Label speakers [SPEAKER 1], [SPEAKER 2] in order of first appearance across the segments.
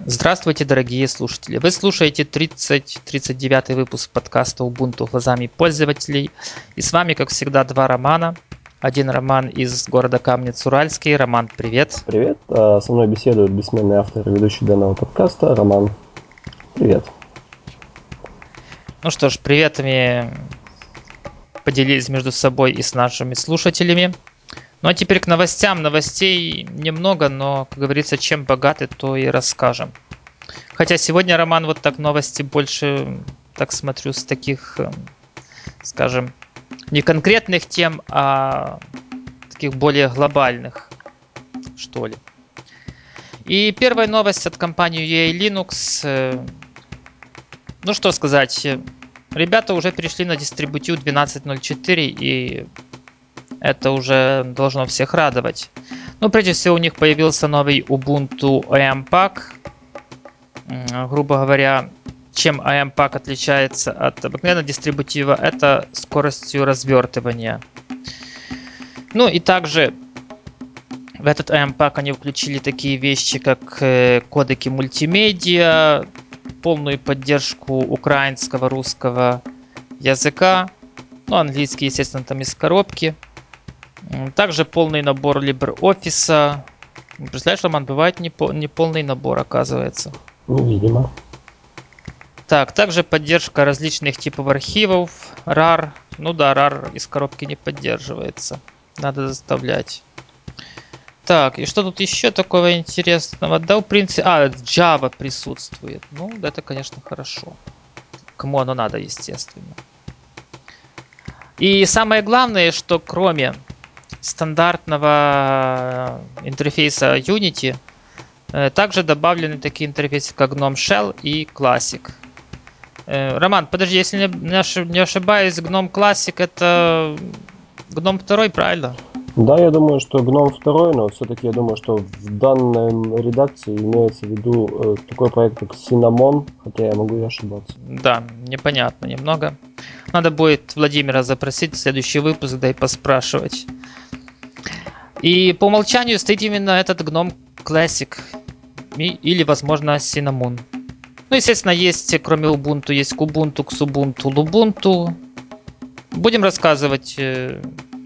[SPEAKER 1] Здравствуйте, дорогие слушатели! Вы слушаете 30-39 выпуск подкаста Ubuntu глазами пользователей. И с вами, как всегда, два Романа. Один Роман из города Камнец-Уральский. Роман, привет.
[SPEAKER 2] Привет. А, со мной беседует бессменный автор и ведущий данного подкаста Роман. Привет.
[SPEAKER 1] Ну что ж, приветами поделились между собой и с нашими слушателями. Ну а теперь к новостям. Новостей немного, но, как говорится, чем богаты, то и расскажем. Хотя сегодня, Роман, вот так новости больше, так смотрю, с таких, эм, скажем, не конкретных тем, а таких более глобальных, что ли. И первая новость от компании EA Linux. Э, ну что сказать, ребята уже перешли на дистрибутив 12.04 и это уже должно всех радовать. Ну, прежде всего, у них появился новый Ubuntu AMPAC. Грубо говоря, чем AMPAC отличается от обыкновенного дистрибутива, это скоростью развертывания. Ну и также в этот AMPAC они включили такие вещи, как э, кодеки мультимедиа, полную поддержку украинского, русского языка, ну, английский, естественно, там из коробки – также полный набор LibreOffice. Представляешь, Роман, бывает не, пол, не полный набор, оказывается.
[SPEAKER 2] Видимо.
[SPEAKER 1] Так, также поддержка различных типов архивов, RAR. Ну да, RAR из коробки не поддерживается. Надо заставлять. Так, и что тут еще такого интересного? Да, в принципе... А, Java присутствует. Ну, это, конечно, хорошо. Кому оно надо, естественно. И самое главное, что кроме стандартного э, интерфейса Unity э, также добавлены такие интерфейсы, как GNOME Shell и Classic. Э, Роман, подожди, если не ошибаюсь, GNOME Classic это GNOME 2, правильно?
[SPEAKER 2] Да, я думаю, что GNOME 2, но все-таки я думаю, что в данной редакции имеется в виду такой проект, как Cinnamon, хотя я могу и ошибаться.
[SPEAKER 1] Да, непонятно немного. Надо будет Владимира запросить в следующий выпуск, да и поспрашивать. И по умолчанию стоит именно этот гном Classic. Или, возможно, Cinnamon. Ну, естественно, есть, кроме Ubuntu, есть Kubuntu, Xubuntu, Lubuntu. Будем рассказывать. Э,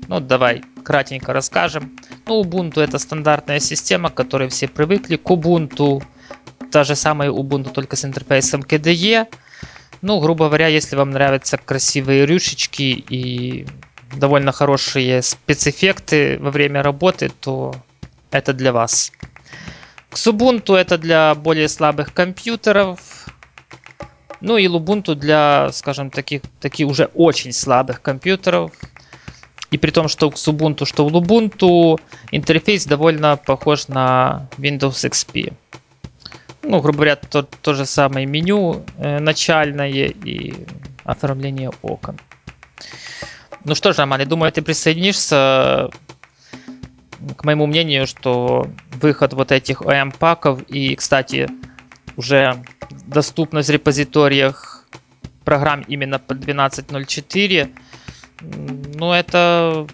[SPEAKER 1] ну, давай, кратенько расскажем. Ну, Ubuntu это стандартная система, к которой все привыкли. Kubuntu та же самая Ubuntu, только с интерфейсом KDE. Ну, грубо говоря, если вам нравятся красивые рюшечки и довольно хорошие спецэффекты во время работы, то это для вас. Xubuntu это для более слабых компьютеров. Ну и Lubuntu для, скажем, таких, таких уже очень слабых компьютеров. И при том, что у Xubuntu, что у Lubuntu интерфейс довольно похож на Windows XP. Ну, грубо говоря, то, то же самое меню э, начальное и оформление окон. Ну что ж, Роман, я думаю, ты присоединишься к моему мнению, что выход вот этих OM-паков и, кстати, уже доступность в репозиториях программ именно под 12.04, ну это,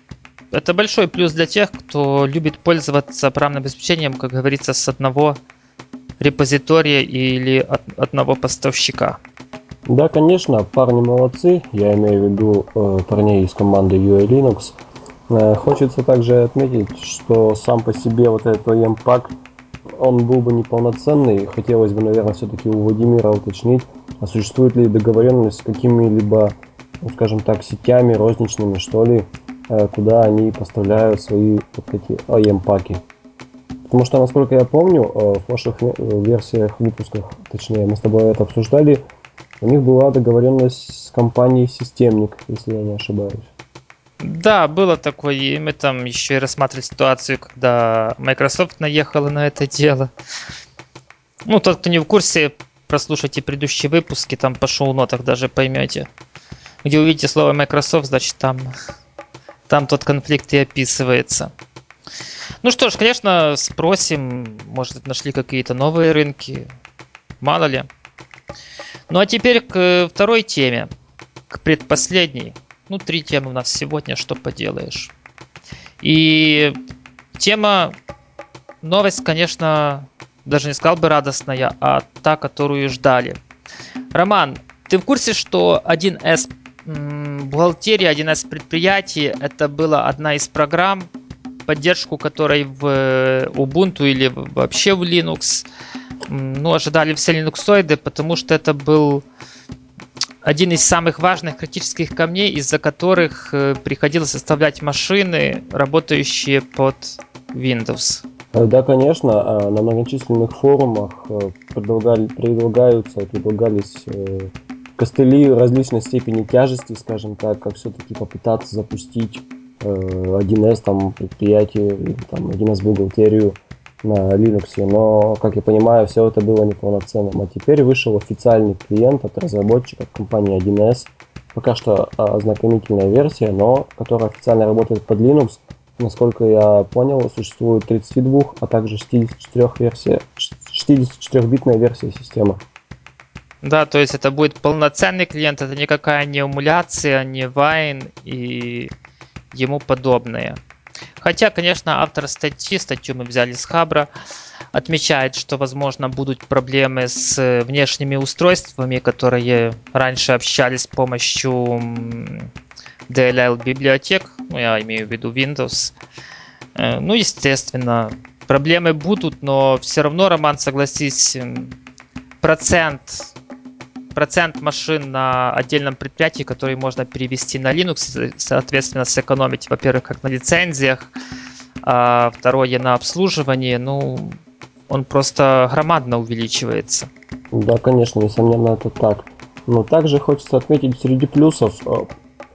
[SPEAKER 1] это большой плюс для тех, кто любит пользоваться программным обеспечением, как говорится, с одного репозитория или от одного поставщика.
[SPEAKER 2] Да, конечно, парни молодцы. Я имею в виду э, парней из команды UA Linux. Э, хочется также отметить, что сам по себе вот этот пак, он был бы неполноценный. Хотелось бы, наверное, все-таки у Владимира уточнить, а существует ли договоренность с какими-либо, ну, скажем так, сетями розничными, что ли, э, куда они поставляют свои вот эти OEM паки. Потому что, насколько я помню, э, в прошлых э, версиях, выпусках, точнее, мы с тобой это обсуждали, у них была договоренность с компанией Системник, если я не ошибаюсь.
[SPEAKER 1] Да, было такое, и мы там еще и рассматривали ситуацию, когда Microsoft наехала на это дело. Ну, тот, кто не в курсе, прослушайте предыдущие выпуски, там по шоу-нотах даже поймете. Где увидите слово Microsoft, значит там, там тот конфликт и описывается. Ну что ж, конечно, спросим, может нашли какие-то новые рынки, мало ли. Ну а теперь к э, второй теме, к предпоследней. Ну, три темы у нас сегодня, что поделаешь. И тема, новость, конечно, даже не сказал бы радостная, а та, которую ждали. Роман, ты в курсе, что 1С бухгалтерия, 1С предприятий, это была одна из программ, поддержку которой в э, Ubuntu или вообще в Linux ну, ожидали все линуксоиды, потому что это был один из самых важных критических камней, из-за которых э, приходилось составлять машины, работающие под Windows.
[SPEAKER 2] Э, да, конечно, а на многочисленных форумах предлагали, предлагаются, предлагались костыли различной степени тяжести, скажем так, как все-таки попытаться запустить 1С там предприятие там 1С бухгалтерию на Linux, но, как я понимаю, все это было неполноценным. А теперь вышел официальный клиент от разработчиков компании 1С. Пока что ознакомительная версия, но которая официально работает под Linux. Насколько я понял, существует 32, а также 64 версия, 64-битная версия системы.
[SPEAKER 1] Да, то есть это будет полноценный клиент, это никакая не эмуляция, не Wine и ему подобные. Хотя, конечно, автор статьи, статью мы взяли с Хабра, отмечает, что, возможно, будут проблемы с внешними устройствами, которые раньше общались с помощью DLL библиотек, ну, я имею в виду Windows. Э, ну, естественно, проблемы будут, но все равно, Роман, согласись, процент процент машин на отдельном предприятии, который можно перевести на Linux, соответственно, сэкономить, во-первых, как на лицензиях, а второе на обслуживании, ну, он просто громадно увеличивается.
[SPEAKER 2] Да, конечно, несомненно, это так. Но также хочется отметить среди плюсов, э,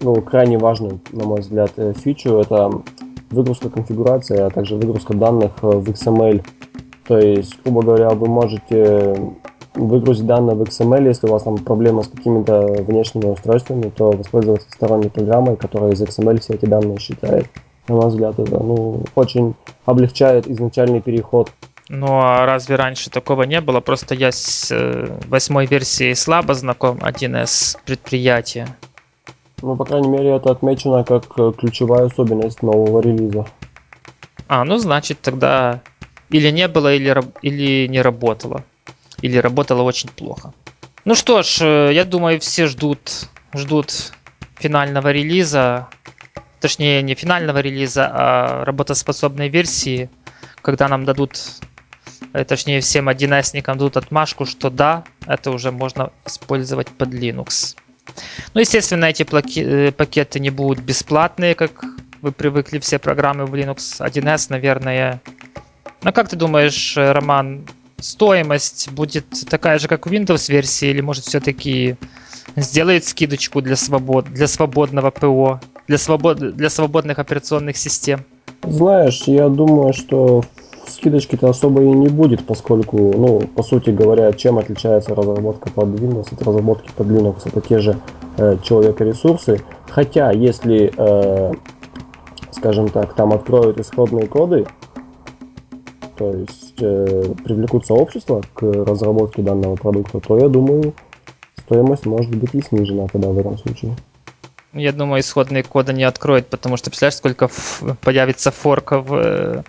[SPEAKER 2] ну, крайне важную, на мой взгляд, э, фичу, это выгрузка конфигурации, а также выгрузка данных э, в XML. То есть, грубо говоря, вы можете выгрузить данные в XML, если у вас там проблема с какими-то внешними устройствами, то воспользоваться сторонней программой, которая из XML все эти данные считает. На мой взгляд, это ну, очень облегчает изначальный переход.
[SPEAKER 1] Ну а разве раньше такого не было? Просто я с э, восьмой версией слабо знаком 1С предприятия.
[SPEAKER 2] Ну, по крайней мере, это отмечено как э, ключевая особенность нового релиза.
[SPEAKER 1] А, ну значит тогда или не было, или, или не работало или работала очень плохо. Ну что ж, э, я думаю, все ждут, ждут финального релиза, точнее не финального релиза, а работоспособной версии, когда нам дадут, э, точнее всем 1С-никам дадут отмашку, что да, это уже можно использовать под Linux. Ну, естественно, эти э, пакеты не будут бесплатные, как вы привыкли все программы в Linux 1С, наверное. Ну, как ты думаешь, Роман, стоимость будет такая же, как в Windows версии, или может все-таки сделает скидочку для, свобод, для свободного ПО, для, свобод, для свободных операционных систем?
[SPEAKER 2] Знаешь, я думаю, что скидочки-то особо и не будет, поскольку, ну, по сути говоря, чем отличается разработка под Windows от разработки под Linux, это те же э, человека-ресурсы. Хотя, если, э, скажем так, там откроют исходные коды, то есть э, привлекут сообщество к разработке данного продукта, то я думаю, стоимость может быть и снижена тогда в этом случае.
[SPEAKER 1] Я думаю, исходные коды не откроют, потому что представляешь, сколько появится форков в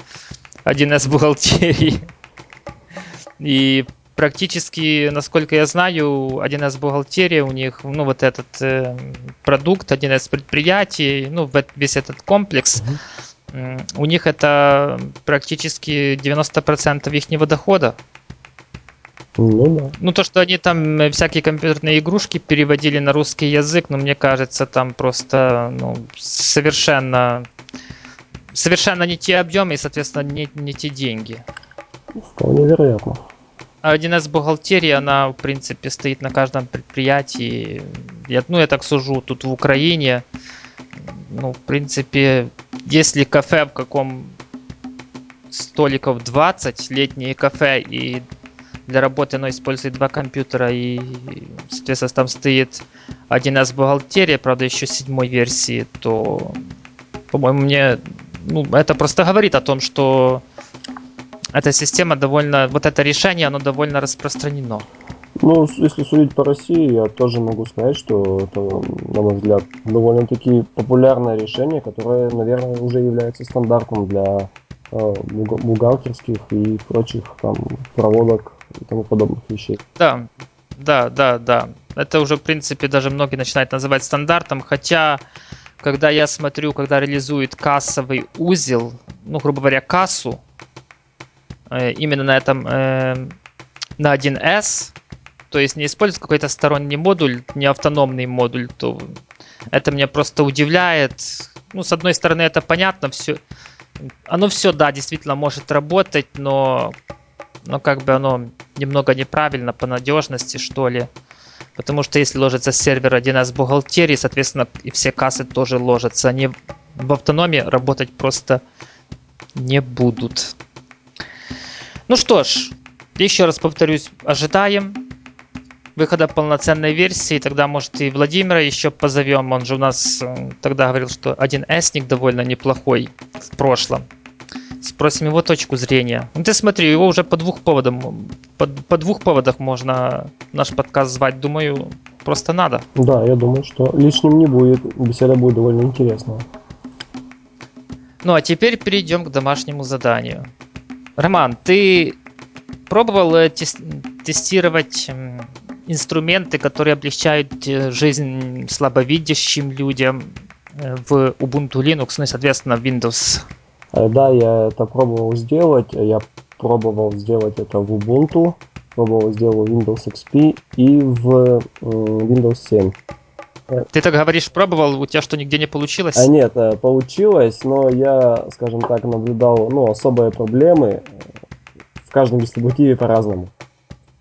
[SPEAKER 1] 1С э, бухгалтерии. И практически, насколько я знаю, 1С бухгалтерия у них, ну, вот этот э, продукт, 1С предприятий, ну, весь этот комплекс, uh-huh у них это практически 90% их дохода. Ну да. Ну то, что они там э, всякие компьютерные игрушки переводили на русский язык, ну мне кажется, там просто ну, совершенно совершенно не те объемы и, соответственно, не, не те деньги.
[SPEAKER 2] Вполне вероятно.
[SPEAKER 1] А 1С бухгалтерия, она, в принципе, стоит на каждом предприятии. Я, ну, я так сужу, тут в Украине ну, в принципе, если кафе в каком столиков 20, летнее кафе, и для работы оно использует два компьютера, и, соответственно, там стоит 1С бухгалтерия, правда, еще седьмой версии, то, по-моему, мне, ну, это просто говорит о том, что эта система довольно, вот это решение, оно довольно распространено.
[SPEAKER 2] Ну, если судить по России, я тоже могу сказать, что это, на мой взгляд, довольно-таки популярное решение, которое, наверное, уже является стандартом для э, бухгалтерских и прочих там проводок и тому подобных вещей.
[SPEAKER 1] Да, да, да, да. Это уже, в принципе, даже многие начинают называть стандартом, хотя, когда я смотрю, когда реализует кассовый узел, ну, грубо говоря, кассу, э, именно на этом, э, на 1С, то есть не использует какой-то сторонний модуль, не автономный модуль, то это меня просто удивляет. Ну, с одной стороны, это понятно, все, оно все, да, действительно может работать, но, но как бы оно немного неправильно по надежности, что ли. Потому что если ложится сервер 1С бухгалтерии, соответственно, и все кассы тоже ложатся. Они в автономии работать просто не будут. Ну что ж, еще раз повторюсь, ожидаем выхода полноценной версии, тогда, может, и Владимира еще позовем. Он же у нас э, тогда говорил, что один эсник довольно неплохой в прошлом. Спросим его точку зрения. Ну ты смотри, его уже по двух поводам, по, по двух поводах можно наш подкаст звать. Думаю, просто надо.
[SPEAKER 2] Да, я думаю, что лишним не будет. Беседа будет довольно интересная.
[SPEAKER 1] Ну а теперь перейдем к домашнему заданию. Роман, ты пробовал э, тестировать инструменты, которые облегчают э, жизнь слабовидящим людям э, в Ubuntu Linux, ну и, соответственно, Windows.
[SPEAKER 2] Э, да, я это пробовал сделать. Я пробовал сделать это в Ubuntu, пробовал сделать в Windows XP и в Windows 7.
[SPEAKER 1] Ты так говоришь, пробовал, у тебя что, нигде не получилось?
[SPEAKER 2] А нет, получилось, но я, скажем так, наблюдал ну, особые проблемы в каждом дистрибутиве по-разному.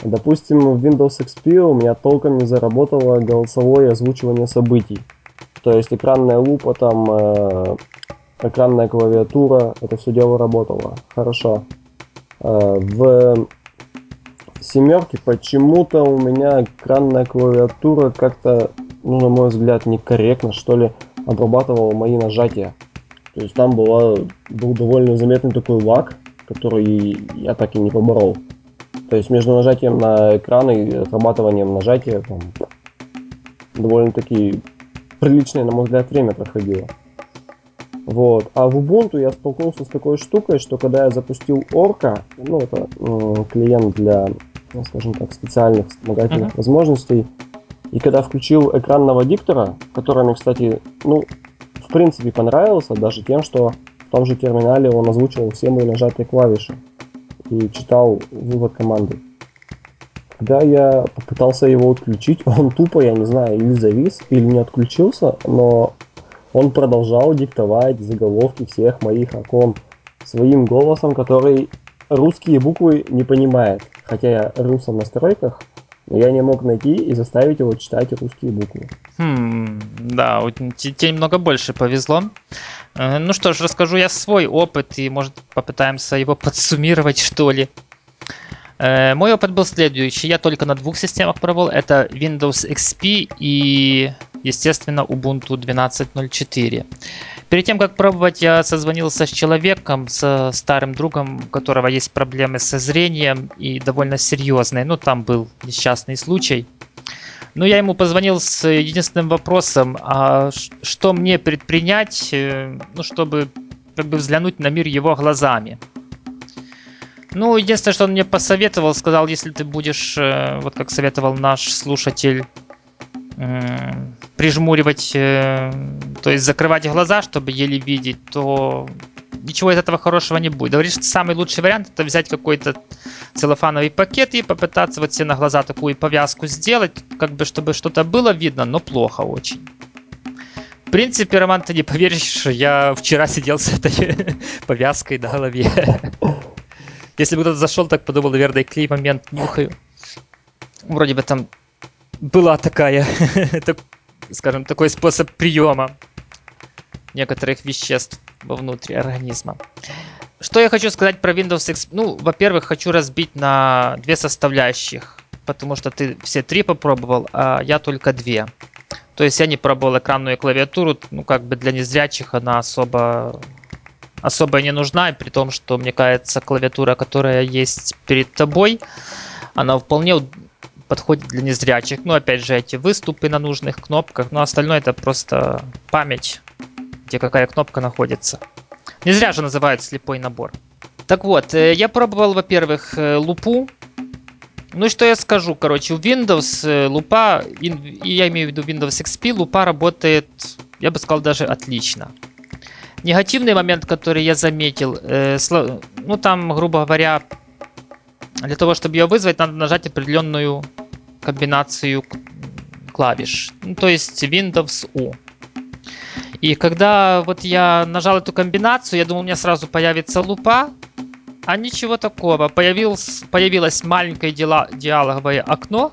[SPEAKER 2] Допустим, в Windows XP у меня толком не заработало голосовое озвучивание событий. То есть экранная лупа, там э, экранная клавиатура, это все дело работало. Хорошо. Э, в семерке почему-то у меня экранная клавиатура как-то, ну, на мой взгляд, некорректно, что ли, обрабатывала мои нажатия. То есть там была, был довольно заметный такой лаг, который я так и не поборол. То есть между нажатием на экран и отрабатыванием нажатия там, довольно-таки приличное, на мой взгляд, время проходило. Вот. А в Ubuntu я столкнулся с такой штукой, что когда я запустил Orca, ну это э, клиент для, ну, скажем так, специальных вспомогательных uh-huh. возможностей, и когда включил экранного диктора, который мне, кстати, ну, в принципе понравился, даже тем, что в том же терминале он озвучивал все мои нажатые клавиши и читал вывод команды. Когда я попытался его отключить, он тупо, я не знаю, или завис, или не отключился, но он продолжал диктовать заголовки всех моих окон своим голосом, который русские буквы не понимает. Хотя я русом в настройках, но я не мог найти и заставить его читать русские буквы.
[SPEAKER 1] Хм, да, тебе немного больше повезло. Э, ну что ж, расскажу я свой опыт и, может, попытаемся его подсуммировать, что ли. Э, мой опыт был следующий. Я только на двух системах пробовал. Это Windows XP и, естественно, Ubuntu 12.04. Перед тем, как пробовать, я созвонился с человеком, с старым другом, у которого есть проблемы со зрением и довольно серьезные. Ну, там был несчастный случай. Ну, я ему позвонил с единственным вопросом, а что мне предпринять, э, ну, чтобы как бы взглянуть на мир его глазами. Ну, единственное, что он мне посоветовал, сказал, если ты будешь, э, вот как советовал наш слушатель, прижмуривать, э, то есть закрывать глаза, чтобы еле видеть, то ничего из этого хорошего не будет. Говоришь, самый лучший вариант это взять какой-то целлофановый пакет и попытаться вот себе на глаза такую повязку сделать, как бы чтобы что-то было видно, но плохо очень. В принципе, Роман, ты не поверишь, я вчера сидел с этой повязкой на голове. Если бы кто-то зашел, так подумал, наверное, клей момент нюхаю. Вроде бы там была такая, скажем, такой способ приема некоторых веществ вовнутрь организма. Что я хочу сказать про Windows XP? Ну, во-первых, хочу разбить на две составляющих, потому что ты все три попробовал, а я только две. То есть я не пробовал экранную клавиатуру, ну, как бы для незрячих она особо особо не нужна, при том, что, мне кажется, клавиатура, которая есть перед тобой, она вполне подходит для незрячих. Ну, опять же, эти выступы на нужных кнопках, но остальное это просто память, где какая кнопка находится. Не зря же называют слепой набор. Так вот, э, я пробовал, во-первых, э, лупу. Ну что я скажу, короче, у Windows э, лупа, я имею в виду Windows XP, лупа работает, я бы сказал, даже отлично. Негативный момент, который я заметил, ну там, грубо говоря, для того, чтобы ее вызвать, надо нажать определенную комбинацию клавиш. Ну, то есть Windows U. И когда вот я нажал эту комбинацию, я думал, у меня сразу появится лупа, а ничего такого. Появилось, появилось маленькое дела, диалоговое окно,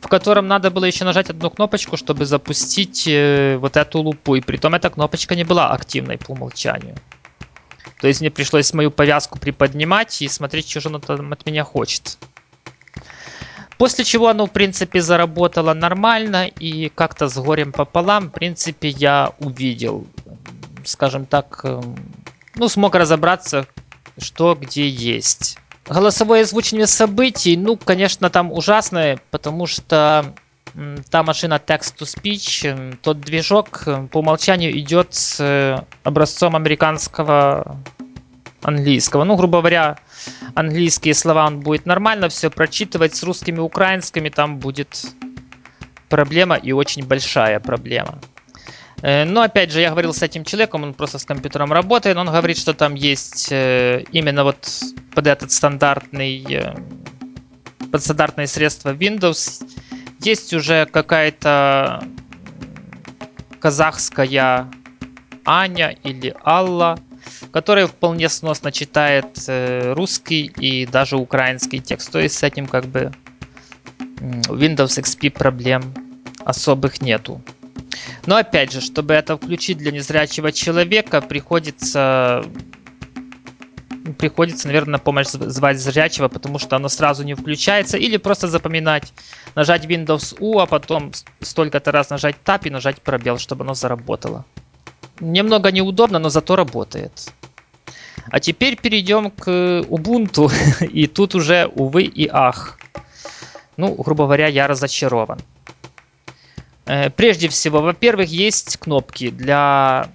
[SPEAKER 1] в котором надо было еще нажать одну кнопочку, чтобы запустить э, вот эту лупу. И при том эта кнопочка не была активной по умолчанию. То есть мне пришлось мою повязку приподнимать и смотреть, что же он там от меня хочет. После чего оно, в принципе, заработало нормально и как-то с горем пополам, в принципе, я увидел, скажем так, эм, ну, смог разобраться, что где есть. Голосовое озвучивание событий, ну, конечно, там ужасное, потому что та машина text-to-speech, тот движок по умолчанию идет с э, образцом американского английского. Ну, грубо говоря, английские слова он будет нормально все прочитывать. С русскими, украинскими там будет проблема и очень большая проблема. Э, но опять же, я говорил с этим человеком, он просто с компьютером работает, он говорит, что там есть э, именно вот под этот стандартный, под стандартные средства Windows, есть уже какая-то казахская Аня или Алла, который вполне сносно читает э, русский и даже украинский текст. То есть с этим как бы Windows XP проблем особых нету. Но опять же, чтобы это включить для незрячего человека, приходится приходится, наверное, на помощь звать зрячего, потому что оно сразу не включается. Или просто запоминать, нажать Windows U, а потом столько-то раз нажать Tab и нажать пробел, чтобы оно заработало. Немного неудобно, но зато работает. А теперь перейдем к Ubuntu. И тут уже, увы и ах. Ну, грубо говоря, я разочарован. Э, прежде всего, во-первых, есть кнопки для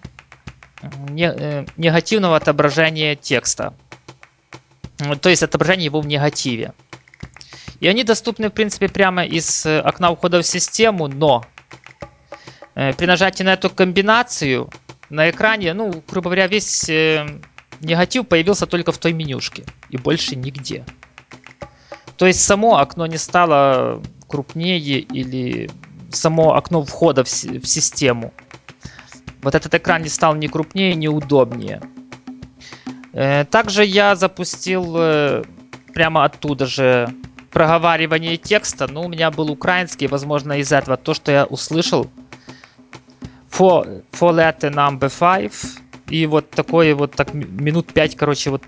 [SPEAKER 1] негативного отображения текста. То есть отображение его в негативе. И они доступны, в принципе, прямо из окна ухода в систему, но э, при нажатии на эту комбинацию на экране, ну, грубо говоря, весь негатив появился только в той менюшке и больше нигде. То есть само окно не стало крупнее или само окно входа в систему. Вот этот экран не стал ни крупнее, ни удобнее. Э, также я запустил э, прямо оттуда же проговаривание текста. Ну, у меня был украинский, возможно, из этого то, что я услышал. For, for letter number five и вот такое вот так минут пять, короче, вот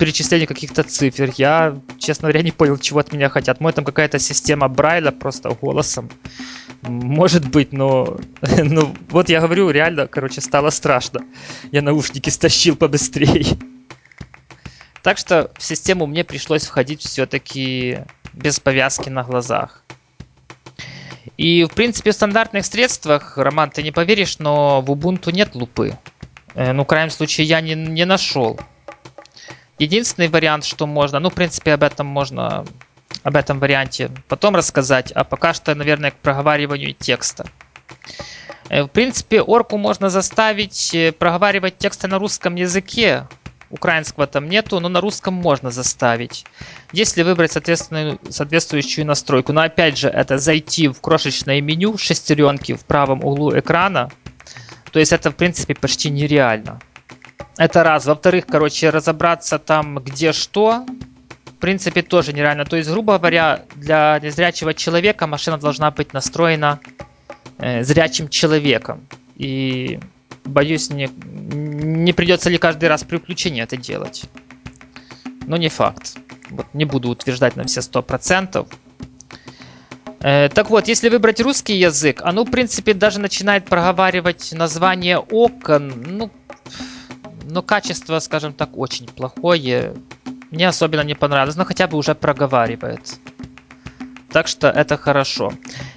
[SPEAKER 1] перечисление каких-то цифр. Я, честно говоря, не понял, чего от меня хотят. Может, там какая-то система Брайля просто голосом. Может быть, но... ну, вот я говорю, реально, короче, стало страшно. Я наушники стащил побыстрее. Так что в систему мне пришлось входить все-таки без повязки на глазах. И, в принципе, в стандартных средствах, Роман, ты не поверишь, но в Ubuntu нет лупы. Э, ну, в крайнем случае, я не, не нашел. Единственный вариант, что можно, ну, в принципе, об этом можно, об этом варианте потом рассказать, а пока что, наверное, к проговариванию текста. Э, в принципе, орку можно заставить э, проговаривать тексты на русском языке. Украинского там нету, но на русском можно заставить. Если выбрать соответственную, соответствующую настройку. Но опять же, это зайти в крошечное меню шестеренки в правом углу экрана, то есть это, в принципе, почти нереально. Это раз. Во-вторых, короче, разобраться там, где что, принципе, тоже нереально. То есть, грубо говоря, для незрячего человека машина должна быть настроена э, зрячим человеком. И боюсь, не, не придется ли каждый раз при включении это делать. Но не факт. Вот не буду утверждать на все 100%. Э, так вот, если выбрать русский язык, оно, в принципе, даже начинает проговаривать название окон. Ну, но качество, скажем так, очень плохое. Мне особенно не понравилось, но хотя бы уже проговаривает. Так что это хорошо.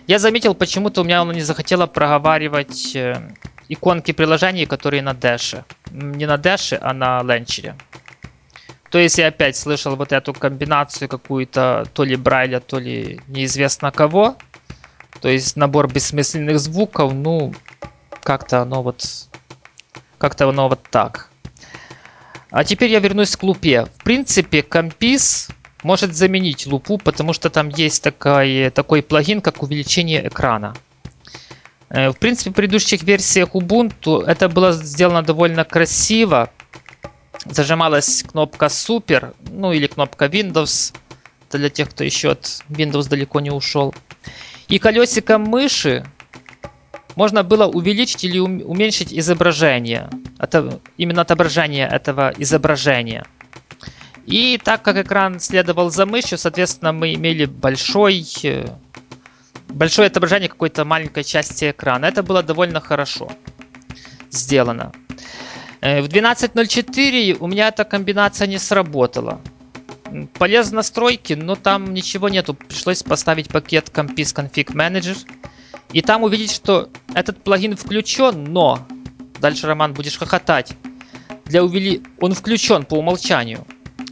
[SPEAKER 1] Я заметил, почему-то у меня оно не захотело проговаривать э, иконки приложений, которые на Dash. не на Dash, а на ленчере. То есть я опять слышал вот эту комбинацию какую-то то ли Брайля, то ли неизвестно кого. То есть набор бессмысленных звуков, ну, как-то оно вот... Как-то оно вот так. А теперь я вернусь к лупе. В принципе, компис может заменить лупу, потому что там есть такой, такой плагин, как увеличение экрана. Э, в принципе, в предыдущих версиях Ubuntu это было сделано довольно красиво. Зажималась кнопка Super, ну или кнопка Windows. Для тех, кто еще от Windows далеко не ушел. И колесиком мыши можно было увеличить или уменьшить изображение. Это именно отображение этого изображения. И так как экран следовал за мышью, соответственно, мы имели большой, э, большое отображение какой-то маленькой части экрана. Это было довольно хорошо сделано. Э, в 12.04 у меня эта комбинация не сработала. Полез настройки, но там ничего нету. Пришлось поставить пакет Compis Config Manager. И там увидеть, что этот плагин включен, но... Дальше, Роман, будешь хохотать. Для увели... Он включен по умолчанию.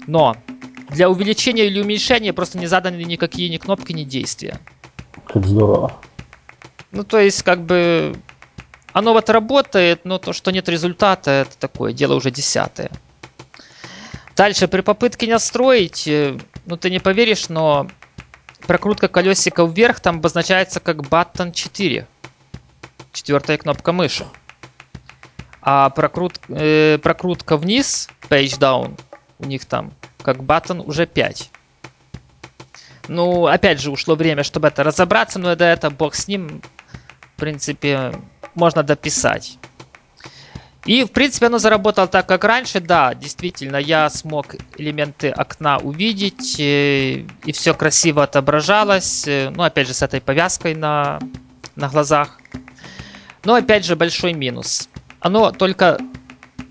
[SPEAKER 1] Но для увеличения или уменьшения просто не заданы никакие ни кнопки, ни действия.
[SPEAKER 2] Как здорово.
[SPEAKER 1] Ну, то есть, как бы, оно вот работает, но то, что нет результата, это такое дело уже десятое. Дальше, при попытке настроить, э, ну, ты не поверишь, но прокрутка колесика вверх там обозначается как button 4. Четвертая кнопка мыши. А прокрут, э, прокрутка вниз, page down, у них там, как button уже 5. Ну, опять же, ушло время, чтобы это разобраться, но это, это бог с ним. В принципе, можно дописать. И, в принципе, оно заработало так, как раньше. Да, действительно, я смог элементы окна увидеть, и, э, и все красиво отображалось. Э, ну, опять же, с этой повязкой на, на глазах. Но, опять же, большой минус. Оно только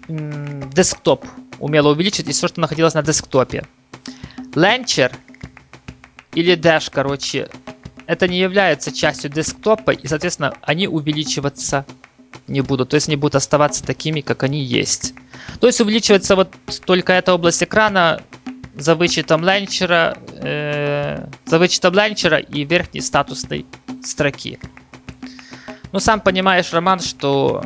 [SPEAKER 1] десктоп умело увеличить и все, что находилось на десктопе. Launcher или Dash, короче, это не является частью десктопа, и, соответственно, они увеличиваться не будут. То есть они будут оставаться такими, как они есть. То есть увеличивается вот только эта область экрана за вычетом ланчера, э, за вычетом ланчера и верхней статусной строки. Ну, сам понимаешь, Роман, что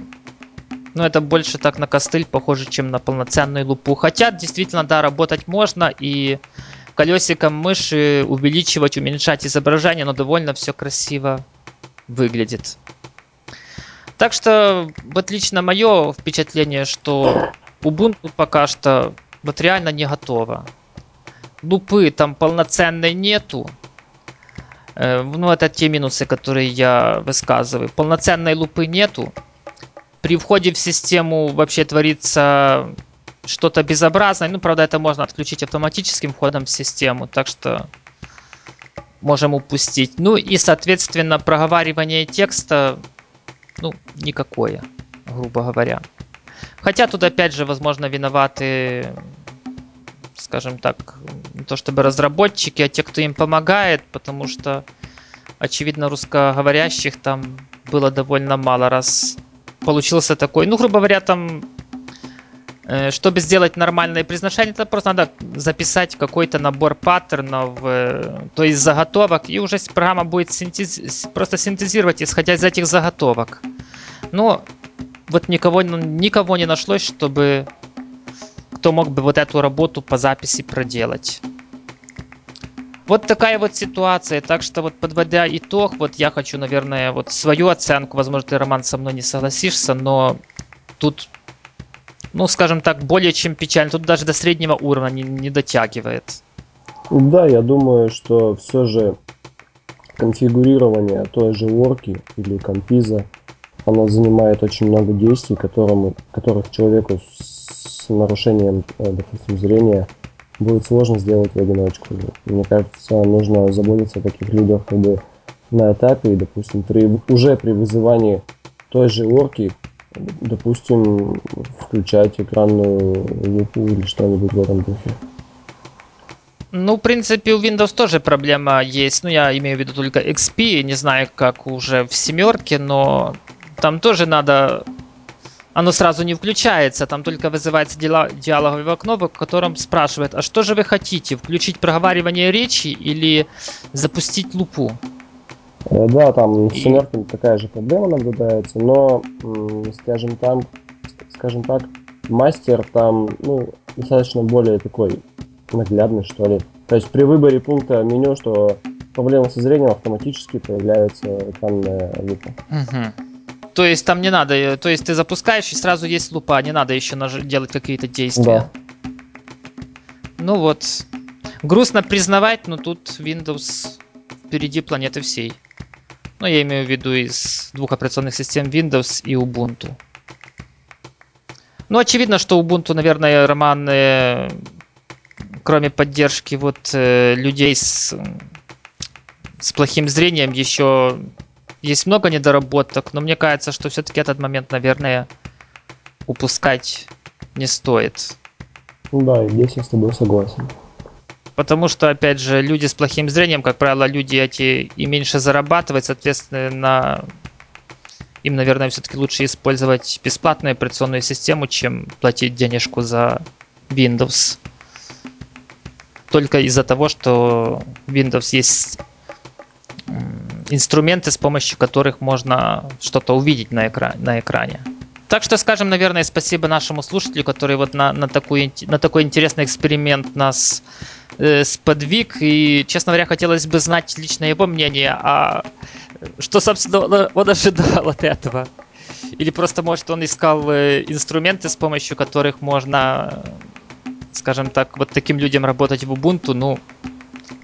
[SPEAKER 1] ну, это больше так на костыль похоже, чем на полноценную лупу. Хотя, действительно, да, работать можно и колесиком мыши увеличивать, уменьшать изображение, но довольно все красиво выглядит. Так что, вот лично мое впечатление, что Ubuntu пока что вот реально не готова. Лупы там полноценной нету. Э, ну, это те минусы, которые я высказываю. Полноценной лупы нету при входе в систему вообще творится что-то безобразное. Ну, правда, это можно отключить автоматическим входом в систему, так что можем упустить. Ну и, соответственно, проговаривание текста, ну, никакое, грубо говоря. Хотя тут, опять же, возможно, виноваты, скажем так, не то чтобы разработчики, а те, кто им помогает, потому что, очевидно, русскоговорящих там было довольно мало, раз получился такой, ну, грубо говоря, там, чтобы сделать нормальное произношение, это просто надо записать какой-то набор паттернов, э, то есть заготовок, и уже программа будет синтез, просто синтезировать, исходя из этих заготовок. Но вот никого, ну, никого не нашлось, чтобы кто мог бы вот эту работу по записи проделать. Вот такая вот ситуация. Так что вот подводя итог, вот я хочу, наверное, вот свою оценку, возможно, ты, Роман, со мной не согласишься, но тут, ну, скажем так, более чем печально. Тут даже до среднего уровня не, не дотягивает.
[SPEAKER 2] Да, я думаю, что все же конфигурирование той же орки или компиза, оно занимает очень много действий, которым, которых человеку с нарушением, э, допустим, зрения будет сложно сделать в одиночку. Мне кажется, нужно заботиться о таких людях как бы на этапе, и, допустим, при, уже при вызывании той же орки, допустим, включать экранную лупу или что-нибудь в этом духе.
[SPEAKER 1] Ну, в принципе, у Windows тоже проблема есть. Ну, я имею в виду только XP, не знаю, как уже в семерке, но там тоже надо оно сразу не включается, там только вызывается диалоговое окно, в котором спрашивает, а что же вы хотите, включить проговаривание речи или запустить лупу?
[SPEAKER 2] Э, Да, там с
[SPEAKER 1] И-
[SPEAKER 2] семерками такая же проблема наблюдается, но, скажем там, скажем так, мастер там, ну, достаточно более такой наглядный, что ли. То есть при выборе пункта меню, что проблема со зрением автоматически появляется экранная лупа.
[SPEAKER 1] Мгм. То есть там не надо, э, то есть ты запускаешь и сразу есть лупа, не надо еще наж- делать какие-то действия. Ну вот, грустно признавать, но тут Windows впереди планеты всей. Ну, я имею в виду из двух операционных систем Windows и Ubuntu. Ну, очевидно, что Ubuntu, наверное, Роман, э, кроме поддержки вот э, людей с, с плохим зрением, еще есть много недоработок, но мне кажется, что все-таки этот момент, наверное, упускать не стоит.
[SPEAKER 2] Да, здесь я с тобой согласен.
[SPEAKER 1] Потому что, опять же, люди с плохим зрением, как правило, люди эти и меньше зарабатывают, соответственно, им, наверное, все-таки лучше использовать бесплатную операционную систему, чем платить денежку за Windows. Только из-за того, что Windows есть инструменты, с помощью которых можно что-то увидеть на, экра- на экране. Так что скажем, наверное, спасибо нашему слушателю, который вот на, на, инте- на такой интересный эксперимент нас э, сподвиг. И, честно говоря, хотелось бы знать лично его мнение, а что, собственно, он- он ожидал от этого. Или просто, может, он искал э, инструменты, с помощью которых можно, скажем так, вот таким людям работать в Ubuntu. Ну,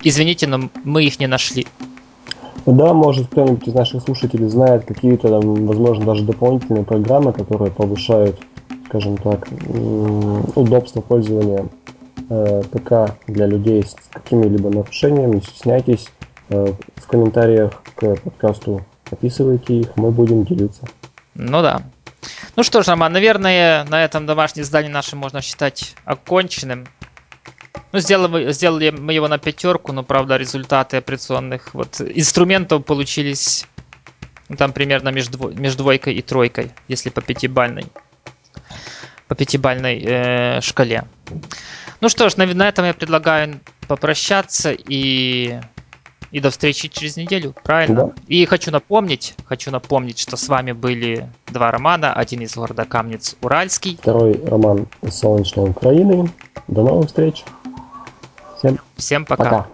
[SPEAKER 1] извините, но мы их не нашли.
[SPEAKER 2] Да, может кто-нибудь из наших слушателей знает какие-то, там, возможно, даже дополнительные программы, которые повышают, скажем так, удобство пользования э, ПК для людей с какими-либо нарушениями. Не стесняйтесь, э, в комментариях к подкасту описывайте их, мы будем делиться.
[SPEAKER 1] Ну да. Ну что ж, Роман, наверное, на этом домашнее задание наше можно считать оконченным. Ну, сделали, сделали мы его на пятерку, но, правда, результаты операционных вот инструментов получились ну, там примерно между, между двойкой и тройкой, если по пятибальной, по пятибальной э, шкале. Ну что ж, на, на этом я предлагаю попрощаться и, и до встречи через неделю, правильно?
[SPEAKER 2] Да.
[SPEAKER 1] И хочу напомнить, хочу напомнить, что с вами были два романа, один из города Камнец Уральский.
[SPEAKER 2] Второй роман из солнечной Украины. До новых встреч. Всем
[SPEAKER 1] Всем пока.
[SPEAKER 2] пока.